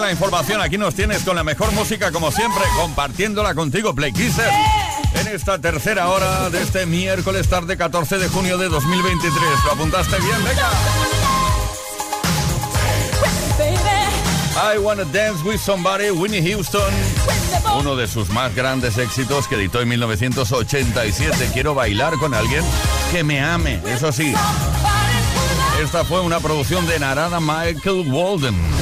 La información, aquí nos tienes con la mejor música como siempre, compartiéndola contigo, Play Kisser. En esta tercera hora de este miércoles tarde 14 de junio de 2023. ¿Lo apuntaste bien? Venga. I Wanna Dance With Somebody, Winnie Houston. Uno de sus más grandes éxitos que editó en 1987. Quiero bailar con alguien que me ame, eso sí. Esta fue una producción de Narada Michael Walden.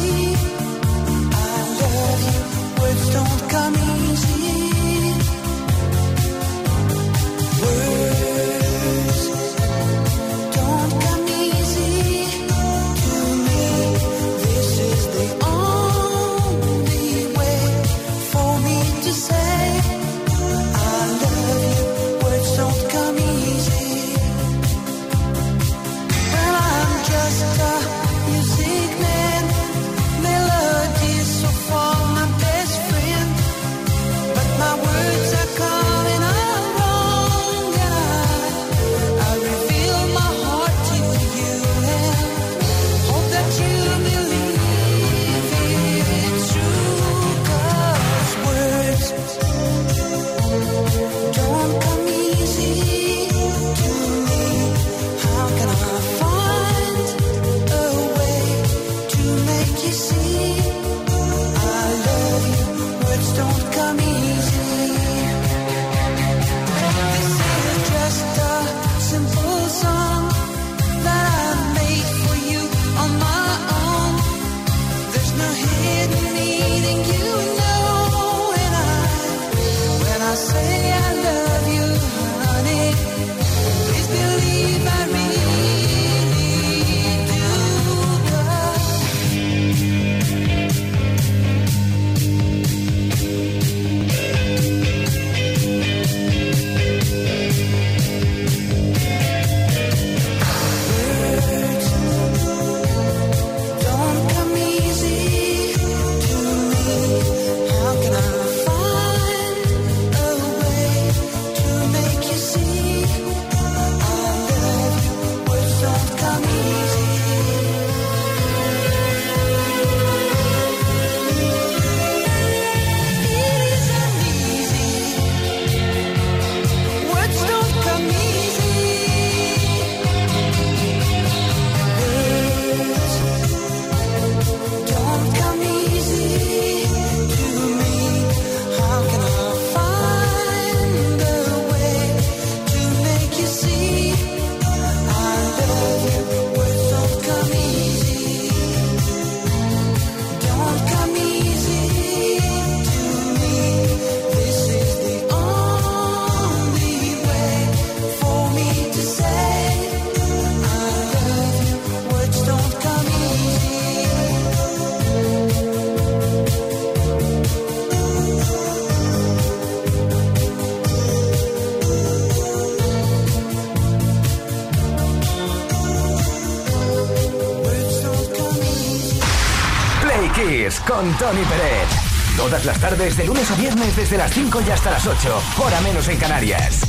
Desde las 5 y hasta las 8, hora menos en Canarias.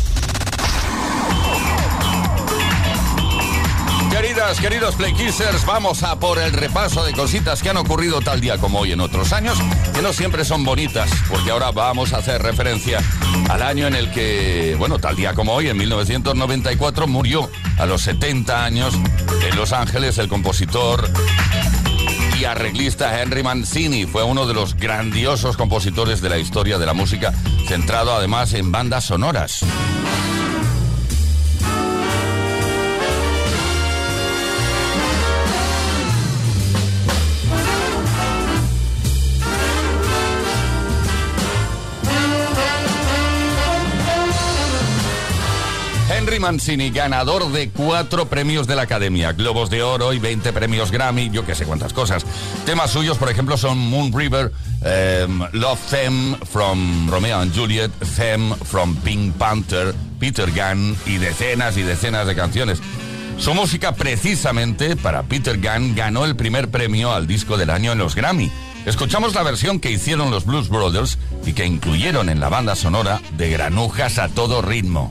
Queridas, queridos Playkissers, vamos a por el repaso de cositas que han ocurrido tal día como hoy en otros años, que no siempre son bonitas, porque ahora vamos a hacer referencia al año en el que, bueno, tal día como hoy, en 1994, murió a los 70 años en Los Ángeles el compositor arreglista Henry Mancini. Fue uno de los grandiosos compositores de la historia de la música, centrado además en bandas sonoras. Henry ganador de cuatro premios de la Academia, Globos de Oro y 20 premios Grammy, yo que sé cuántas cosas. Temas suyos, por ejemplo, son Moon River, em, Love Them from Romeo and Juliet, Them from Pink Panther, Peter Gunn y decenas y decenas de canciones. Su música, precisamente para Peter Gunn, ganó el primer premio al disco del año en los Grammy. Escuchamos la versión que hicieron los Blues Brothers y que incluyeron en la banda sonora de Granujas a todo ritmo.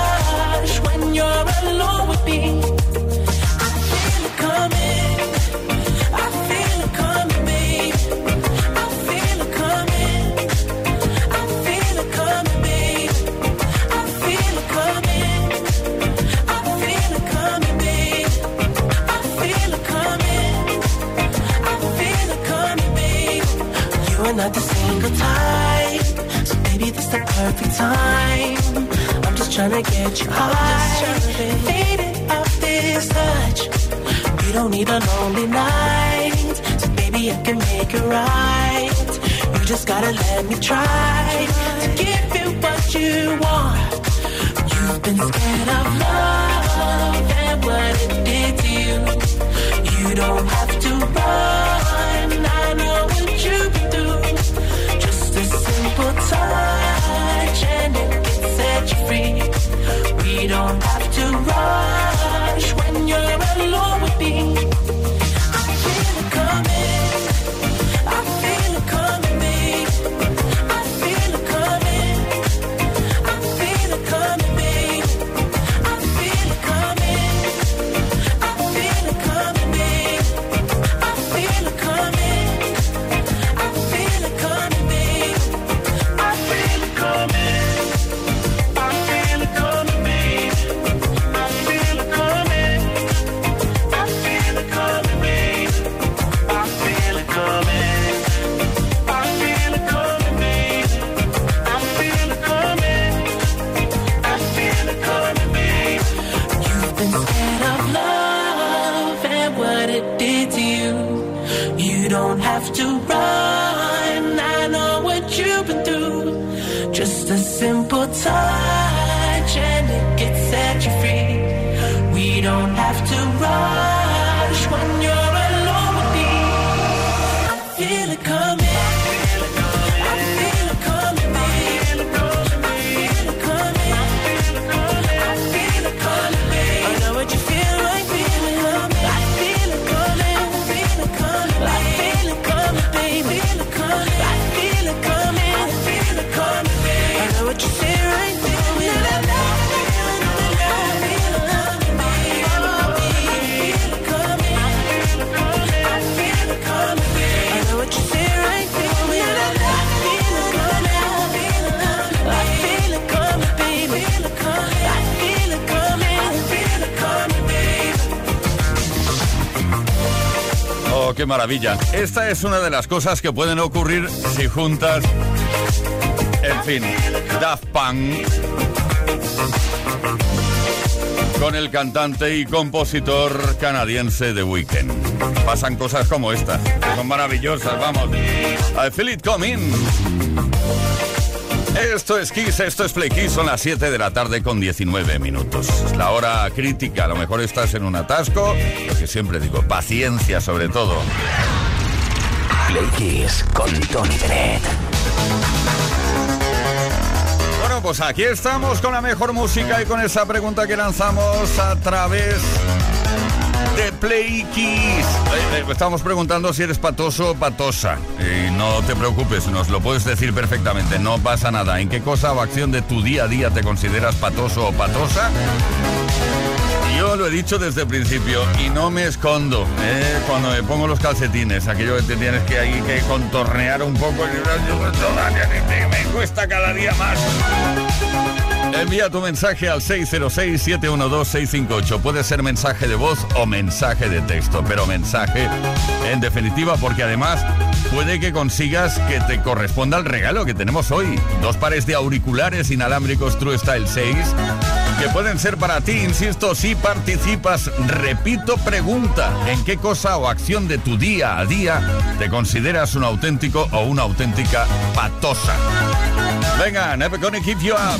So maybe this the perfect time. I'm just trying to get you high. Faded out this touch. You don't need a lonely night. So baby, I can make it right. You just gotta let me try to give you what you want. You've been scared of love and what it did to you. You don't have to run We don't have to run. Esta es una de las cosas que pueden ocurrir si juntas, en fin, Daft Punk con el cantante y compositor canadiense The Weeknd. Pasan cosas como estas, son maravillosas, vamos. I feel it coming. Esto es Kiss, esto es Play Kiss, son las 7 de la tarde con 19 minutos. Es la hora crítica, a lo mejor estás en un atasco, lo que siempre digo, paciencia sobre todo. Play Kiss con Tony Bennett. Bueno, pues aquí estamos con la mejor música y con esa pregunta que lanzamos a través de Play Kiss. Estamos preguntando si eres patoso o patosa. Y no te preocupes, nos lo puedes decir perfectamente, no pasa nada. ¿En qué cosa o acción de tu día a día te consideras patoso o patosa? Yo lo he dicho desde el principio y no me escondo ¿eh? cuando me pongo los calcetines, aquello que te tienes que ahí que contornear un poco, me cuesta cada día más. Envía tu mensaje al 606-712-658. Puede ser mensaje de voz o mensaje de texto, pero mensaje en definitiva porque además puede que consigas que te corresponda el regalo que tenemos hoy. Dos pares de auriculares inalámbricos True Style 6 que pueden ser para ti, insisto, si participas. Repito, pregunta, ¿en qué cosa o acción de tu día a día te consideras un auténtico o una auténtica patosa? Venga, never gonna keep you up.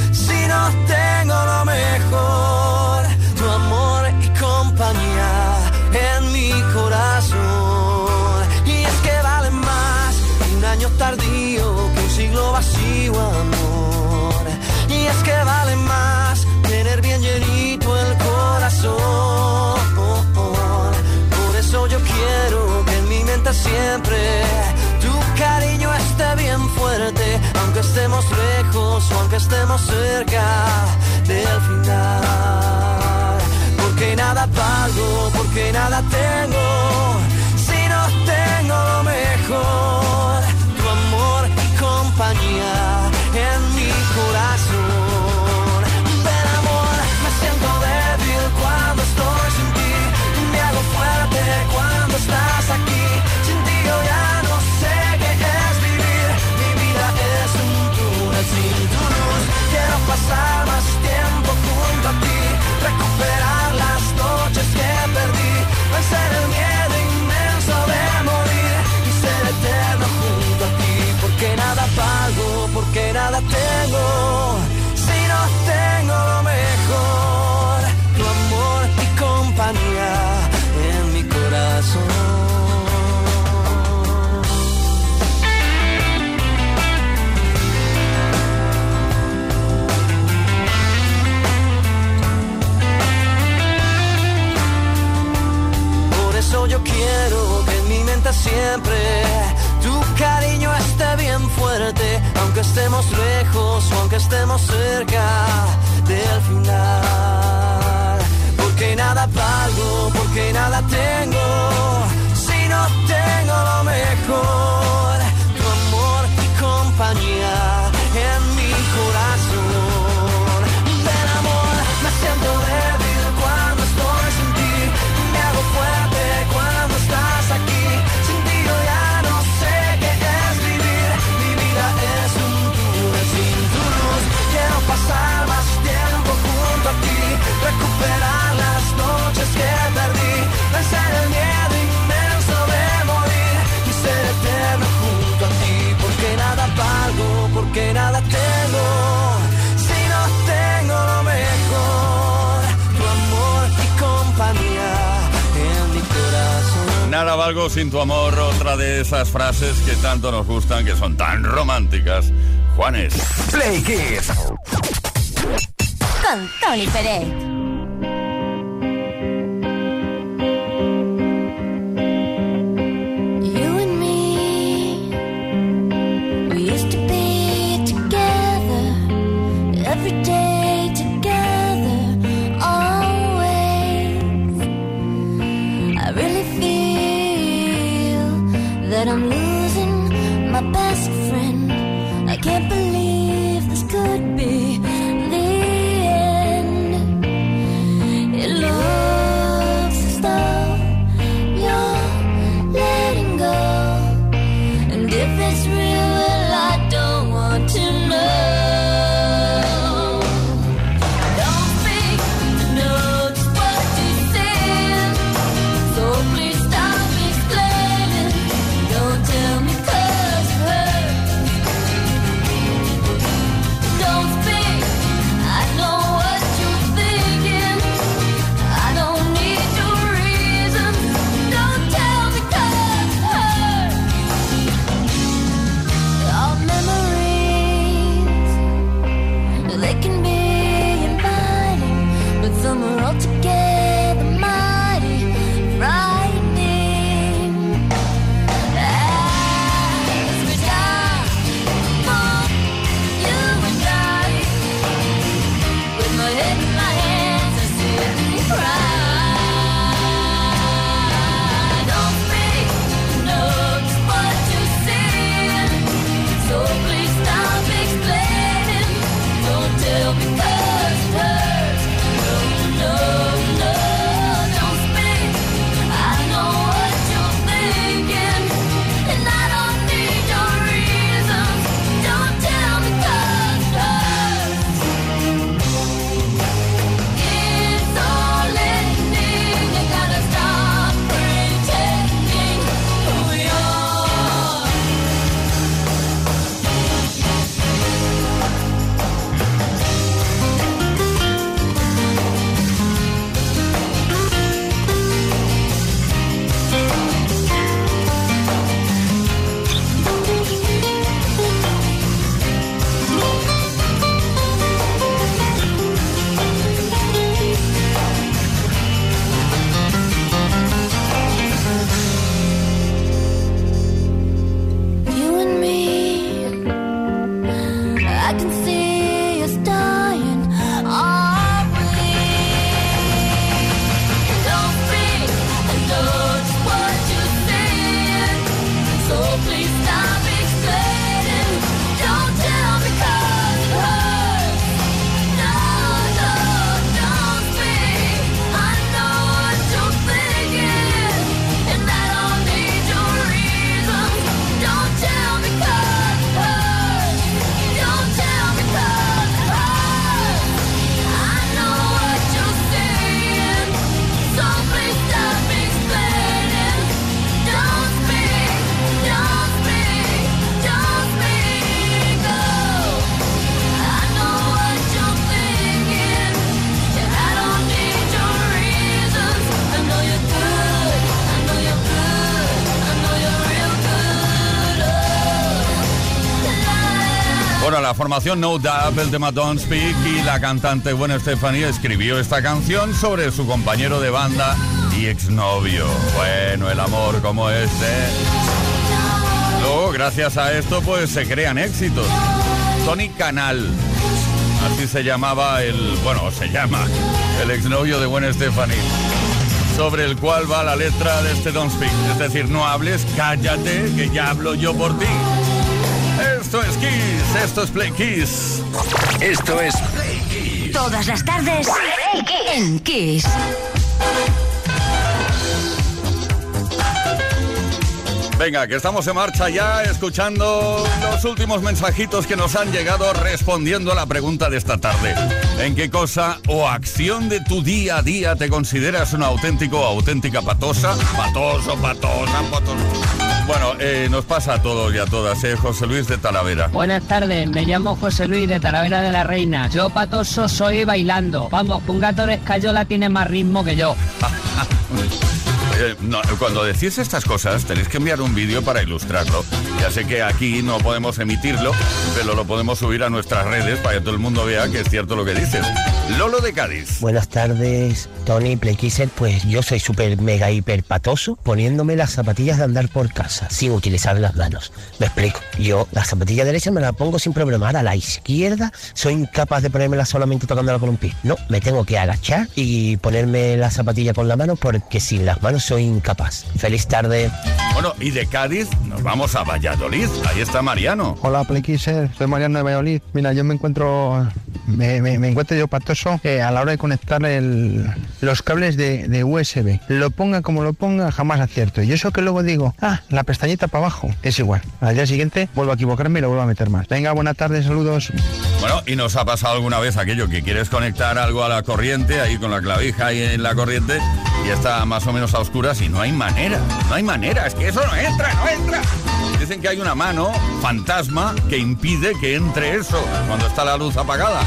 tengo lo mejor, tu amor y compañía en mi corazón. Y es que vale más un año tardío que un siglo vacío, amor. Y es que vale más tener bien llenito el corazón. Por eso yo quiero que en mi mente siempre aunque estemos lejos o aunque estemos cerca del final. Porque nada pago, porque nada tengo, si no tengo lo mejor, tu cariño esté bien fuerte, aunque estemos lejos o aunque estemos cerca del final. Porque nada valgo, porque nada tengo, si no tengo lo mejor, valgo sin tu amor, otra de esas frases que tanto nos gustan, que son tan románticas. Juanes. Play Kiss. Con Tony Pérez. La formación No Doubt, el tema Don't Speak y la cantante Gwen Stefani escribió esta canción sobre su compañero de banda y exnovio. Bueno, el amor como este. Luego, gracias a esto, pues se crean éxitos. Tony Canal, así se llamaba el, bueno, se llama el exnovio de Gwen Stefani sobre el cual va la letra de este Don't Speak. Es decir, no hables, cállate, que ya hablo yo por ti. Esto es Kiss, esto es Play Kiss. Esto es Play Kiss. Todas las tardes en Kiss. Venga, que estamos en marcha ya escuchando los últimos mensajitos que nos han llegado respondiendo a la pregunta de esta tarde. ¿En qué cosa o acción de tu día a día te consideras un auténtico o auténtica patosa? Patoso, patosa, patosa. Bueno, eh, nos pasa a todos y a todas, ¿eh? José Luis de Talavera. Buenas tardes, me llamo José Luis de Talavera de la Reina. Yo patoso soy bailando. Vamos, un gato de escayola tiene más ritmo que yo. Eh, cuando decís estas cosas tenéis que enviar un vídeo para ilustrarlo. Ya sé que aquí no podemos emitirlo, pero lo podemos subir a nuestras redes para que todo el mundo vea que es cierto lo que dices. Lolo de Cádiz. Buenas tardes, Tony Playkisser. Pues yo soy súper mega hiper patoso poniéndome las zapatillas de andar por casa sin utilizar las manos. Me explico. Yo la zapatilla derecha me la pongo sin problemar. A la izquierda soy incapaz de ponérmela solamente tocándola con un pie. No, me tengo que agachar y ponerme la zapatilla con la mano porque sin las manos soy incapaz. Feliz tarde. Bueno, y de Cádiz nos vamos a Valladolid. Ahí está Mariano. Hola, Playkisser. Soy Mariano de Valladolid. Mira, yo me encuentro me, encuentro yo patoso eh, a la hora de conectar los cables de, USB. Lo ponga como lo ponga, jamás acierto. Y eso que luego digo, ah, la pestañita para abajo, es igual. Al día siguiente vuelvo a equivocarme y lo vuelvo a meter más. Venga, buena tarde, saludos. Bueno, ¿y nos ha pasado alguna vez aquello que quieres conectar algo a la corriente, ahí con la clavija ahí en la corriente, y está más o menos a oscuras y no hay manera, no hay manera, es que eso no entra, no entra. Dicen que hay una mano fantasma que impide que entre eso cuando está la luz apagada.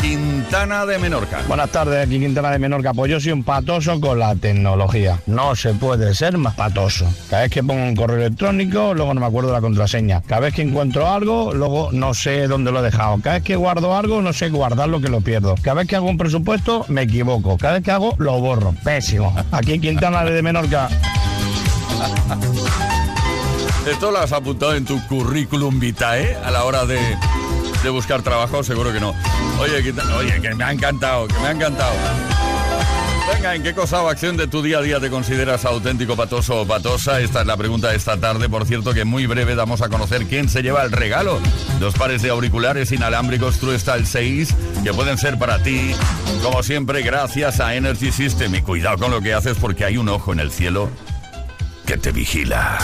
Quintana de Menorca. Buenas tardes, aquí Quintana de Menorca. Pues yo soy un patoso con la tecnología. No se puede ser más patoso. Cada vez que pongo un correo electrónico, luego no me acuerdo la contraseña. Cada vez que encuentro algo, luego no sé dónde lo he dejado. Cada vez que guardo algo, no sé guardar lo que lo pierdo. Cada vez que hago un presupuesto, me equivoco. Cada vez que hago, lo borro. Pésimo. Aquí Quintana de Menorca. ¿Esto lo has apuntado en tu currículum vitae a la hora de, buscar trabajo? Seguro que no. Oye, oye, que me ha encantado, que me ha encantado. Venga, ¿en qué cosa o acción de tu día a día te consideras auténtico patoso o patosa? Esta es la pregunta de esta tarde. Por cierto, que muy breve damos a conocer quién se lleva el regalo. Dos pares de auriculares inalámbricos Truestal 6 que pueden ser para ti. Como siempre, gracias a Energy System. Y cuidado con lo que haces porque hay un ojo en el cielo que te vigila.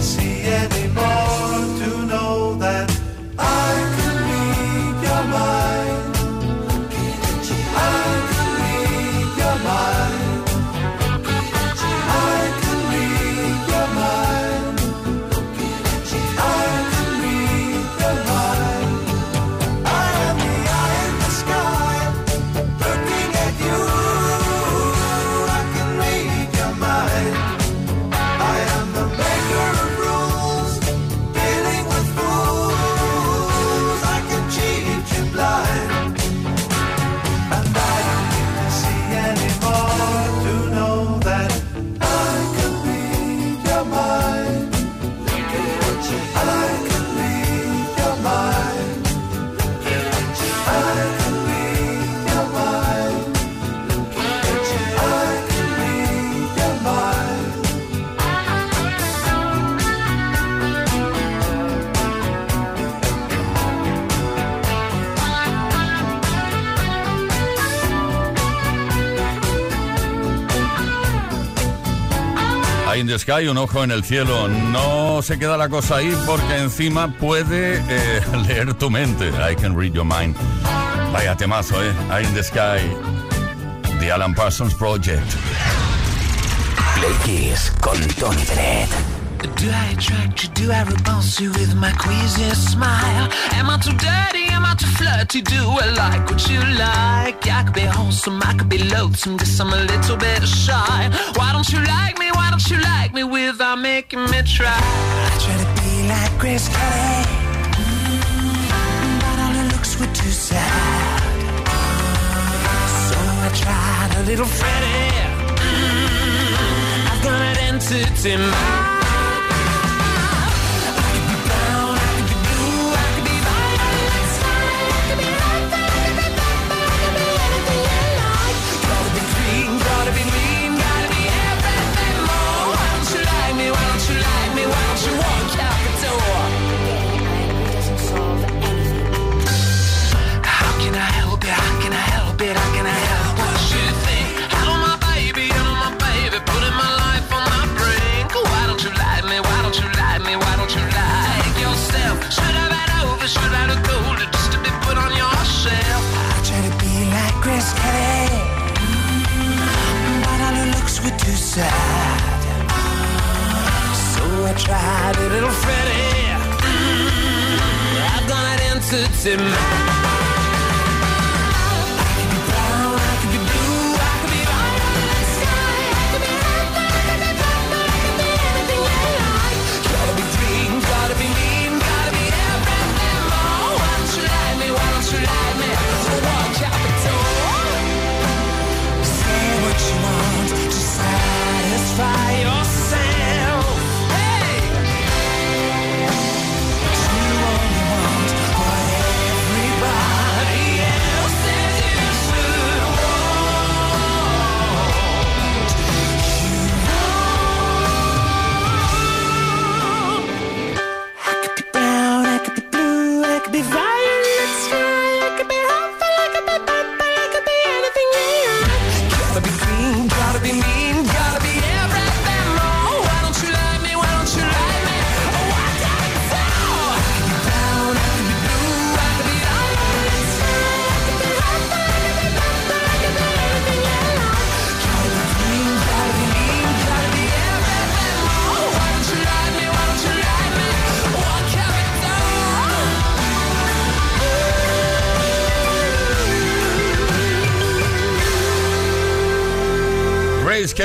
See anymore. Sky, un ojo en el cielo. No se queda la cosa ahí porque encima puede eh, leer tu mente. I can read your mind. Vaya temazo, ¿eh? Eye in the Sky. The Alan Parsons Project. Play Kiss con Tony Bennett. Do I attract you? Do I repulse you with my queasy smile? Am I too dirty? Am I too flirty? Do I like what you like? Could be wholesome, I could be loathsome, guess I'm a little bit shy. Why don't you like me? Why don't you like me without making me try? I try to be like Grace Kelly, mm, but all her looks were too sad. So I tried a little Freddie. Mm, I've got an entity mind. just out of gold, just to be put on. I try to be like Chris Kelly, mm-hmm. but all her looks were too sad. So I tried a little Freddie. Mm-hmm. I've gone out into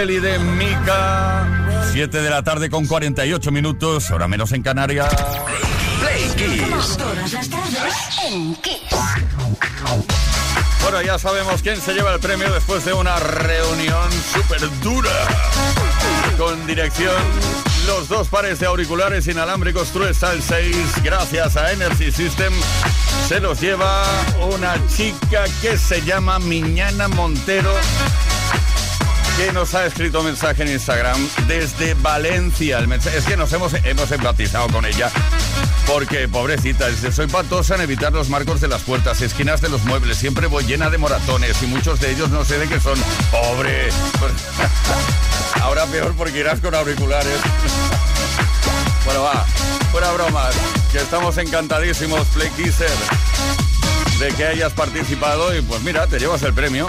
Kelly de Mika. 7 de la tarde con 48 minutos, hora menos en Canarias. Play Kiss. Bueno, ya sabemos quién se lleva el premio después de una reunión súper dura. Con dirección, los dos pares de auriculares inalámbricos TrueStyle 6, gracias a Energy System, se los lleva una chica que se llama Miñana Montero que nos ha escrito mensaje en Instagram desde Valencia. El mensaje, es que nos hemos, hemos empatizado con ella. Porque, pobrecita, dice, soy patosa en evitar los marcos de las puertas, esquinas de los muebles, siempre voy llena de moratones y muchos de ellos no sé de qué son. Pobre. Ahora peor porque irás con auriculares. Bueno, va, fuera bromas, que estamos encantadísimos, Play Kisser, de que hayas participado y pues mira, te llevas el premio.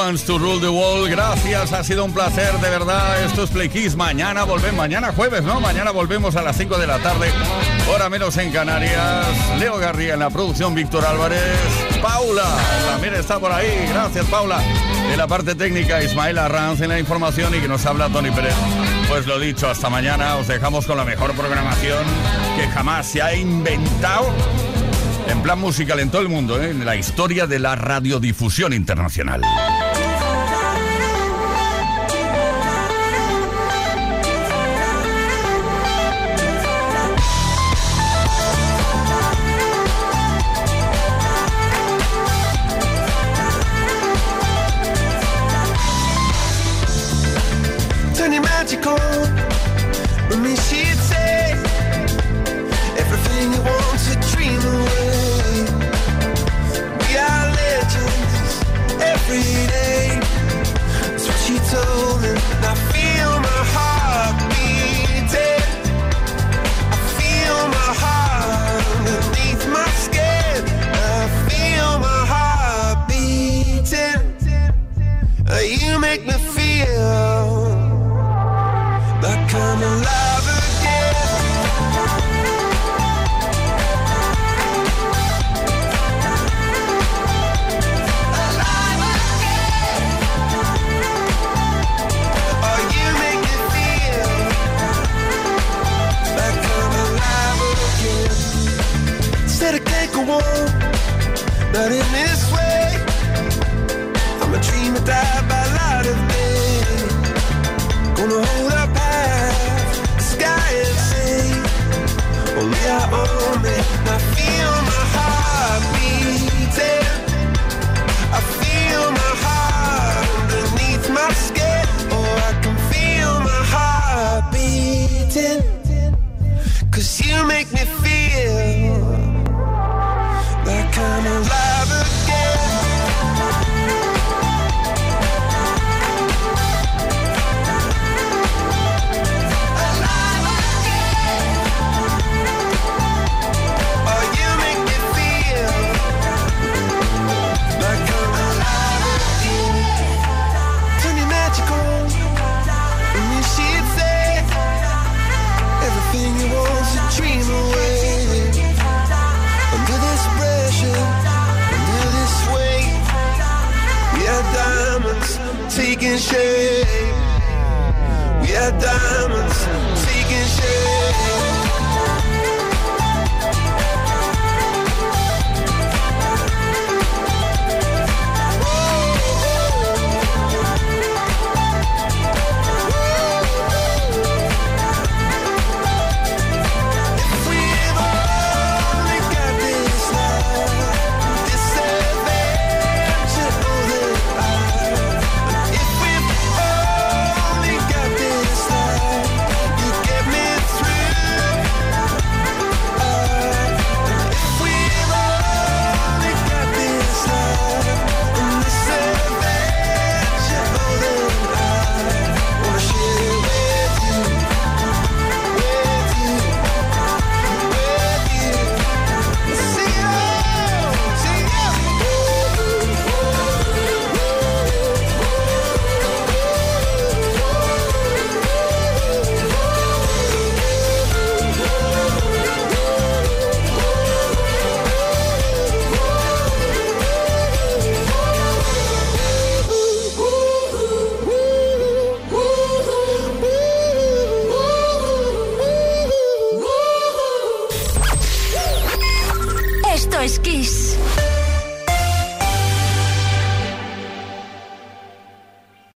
To Rule the World. Gracias, ha sido un placer, de verdad. Esto es Play Kiss. Mañana volvemos, mañana jueves, ¿no? Mañana volvemos a las 5 de la tarde, hora menos en Canarias. Leo Garría en la producción, Víctor Álvarez. Paula también está por ahí. Gracias, Paula. En la parte técnica, Ismael Arranz en la información y que nos habla Tony Pérez. Pues lo dicho, hasta mañana. Os dejamos con la mejor programación que jamás se ha inventado en plan musical en todo el mundo, ¿eh? en la historia de la radiodifusión internacional. Under this pressure, under this weight, we are diamonds taking shape. We are diamonds taking shape.